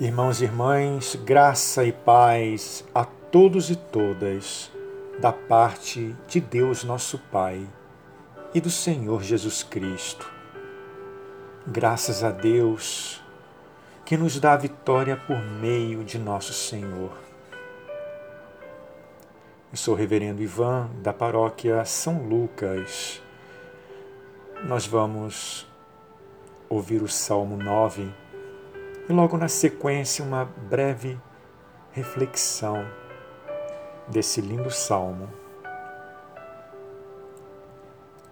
Irmãos e irmãs, graça e paz a todos e todas, da parte de Deus nosso Pai e do Senhor Jesus Cristo. Graças a Deus que nos dá a vitória por meio de nosso Senhor. Eu sou o Reverendo Ivan, da paróquia São Lucas. Nós vamos ouvir o Salmo 9 e logo na sequência uma breve reflexão desse lindo salmo.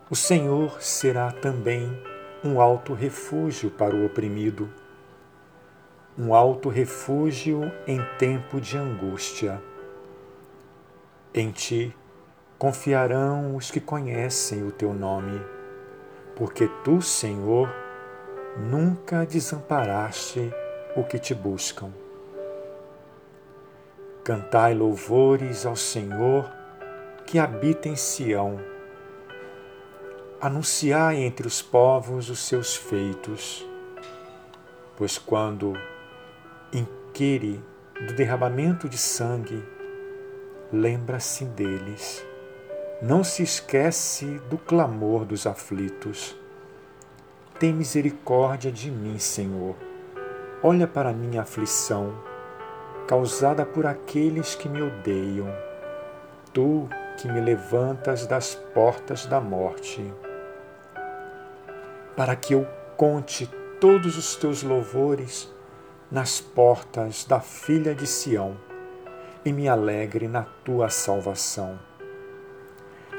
O Senhor será também um alto refúgio para o oprimido, um alto refúgio em tempo de angústia. Em ti confiarão os que conhecem o teu nome, porque tu, Senhor, nunca desamparaste o que te buscam. Cantai louvores ao Senhor que habita em Sião. Anunciai entre os povos os seus feitos, pois quando inquire do derramamento de sangue, lembra-se deles. Não se esquece do clamor dos aflitos. Tem misericórdia de mim, Senhor Olha para minha aflição, causada por aqueles que me odeiam. Tu que me levantas das portas da morte, para que eu conte todos os teus louvores nas portas da filha de Sião e me alegre na tua salvação.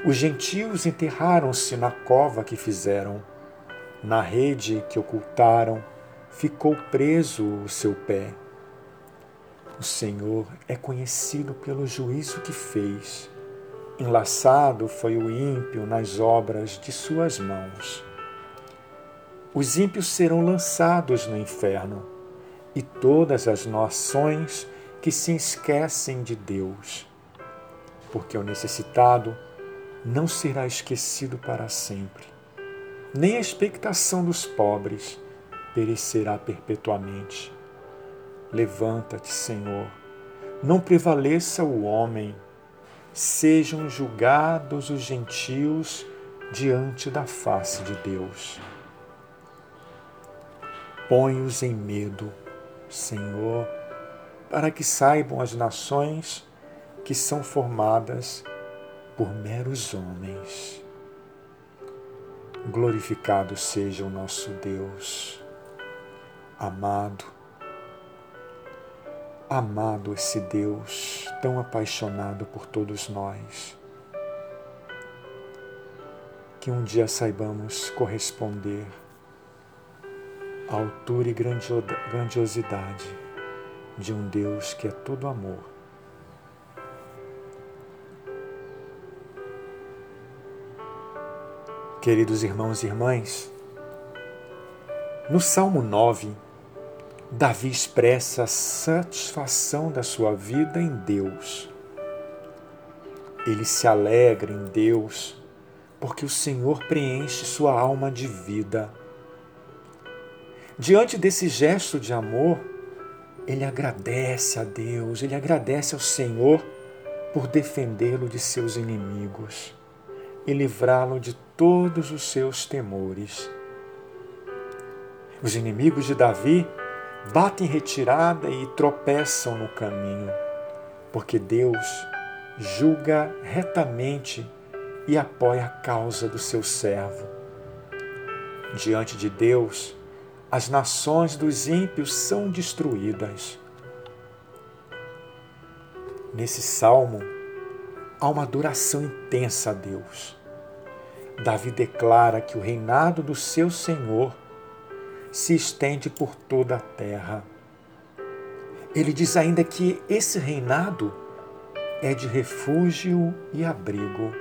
Os gentios enterraram-se na cova que fizeram, na rede que ocultaram ficou preso o seu pé. O Senhor é conhecido pelo juízo que fez. Enlaçado foi o ímpio nas obras de suas mãos. Os ímpios serão lançados no inferno, e todas as nações que se esquecem de Deus. Porque o necessitado não será esquecido para sempre, nem a expectação dos pobres perecerá perpetuamente. Levanta-te, Senhor, não prevaleça o homem, sejam julgados os gentios diante da face de Deus. Põe-os em medo, Senhor, para que saibam as nações que são formadas por meros homens. Glorificado seja o nosso Deus amado, amado esse Deus tão apaixonado por todos nós, que um dia saibamos corresponder à altura e grandiosidade de um Deus que é todo amor. Queridos irmãos e irmãs, no Salmo 9, Davi expressa a satisfação da sua vida em Deus. Ele se alegra em Deus porque o Senhor preenche sua alma de vida. Diante desse gesto de amor, ele agradece a Deus, ele agradece ao Senhor por defendê-lo de seus inimigos e livrá-lo de todos os seus temores. Os inimigos de Davi batem retirada e tropeçam no caminho, porque Deus julga retamente e apoia a causa do seu servo. Diante de Deus, as nações dos ímpios são destruídas. Nesse salmo, há uma adoração intensa a Deus. Davi declara que o reinado do seu Senhor se estende por toda a terra. Ele diz ainda que esse reinado é de refúgio e abrigo.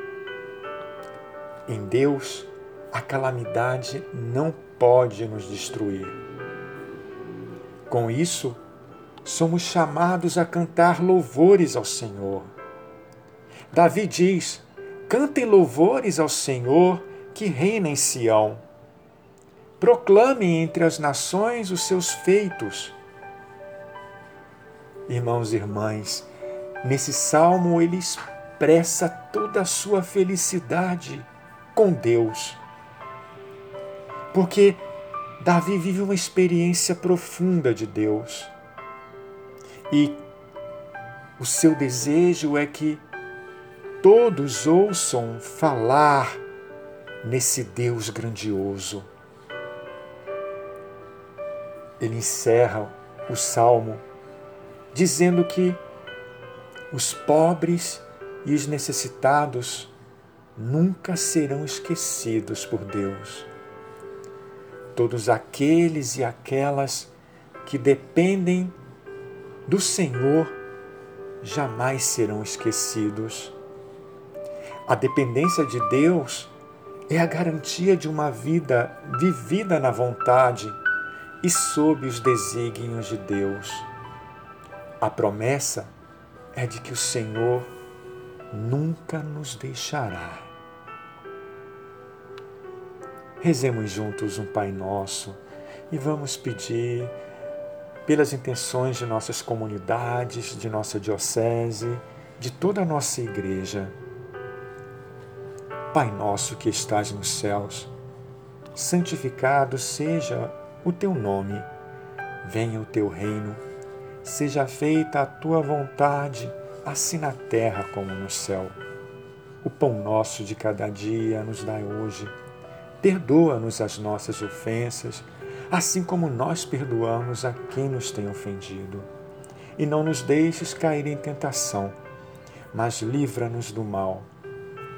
Em Deus, a calamidade não pode nos destruir. Com isso, somos chamados a cantar louvores ao Senhor. Davi diz: Cantem louvores ao Senhor que reina em Sião proclamem entre as nações os seus feitos. Irmãos e irmãs, nesse salmo ele expressa toda a sua felicidade com Deus. Porque Davi vive uma experiência profunda de Deus. E o seu desejo é que todos ouçam falar nesse Deus grandioso. Ele encerra o salmo dizendo que os pobres e os necessitados nunca serão esquecidos por Deus. Todos aqueles e aquelas que dependem do Senhor jamais serão esquecidos. A dependência de Deus é a garantia de uma vida vivida na vontade e sob os desígnios de Deus. A promessa é de que o Senhor nunca nos deixará. Rezemos juntos um Pai Nosso e vamos pedir pelas intenções de nossas comunidades, de nossa diocese, de toda a nossa igreja. Pai nosso que estás nos céus, santificado seja o teu nome, venha o teu reino, seja feita a tua vontade, assim na terra como no céu. O pão nosso de cada dia nos dai hoje. Perdoa-nos as nossas ofensas, assim como nós perdoamos a quem nos tem ofendido. E não nos deixes cair em tentação, mas livra-nos do mal,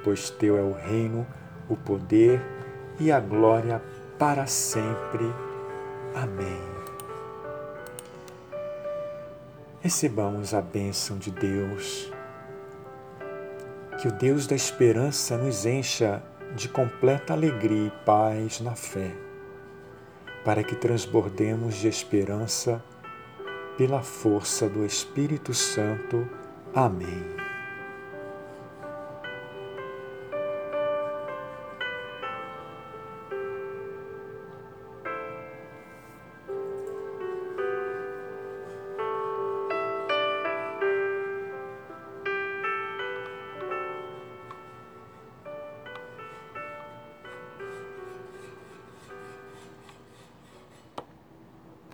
pois teu é o reino, o poder e a glória para sempre. Amém. Recebamos a bênção de Deus. Que o Deus da esperança nos encha de completa alegria e paz na fé, para que transbordemos de esperança pela força do Espírito Santo. Amém.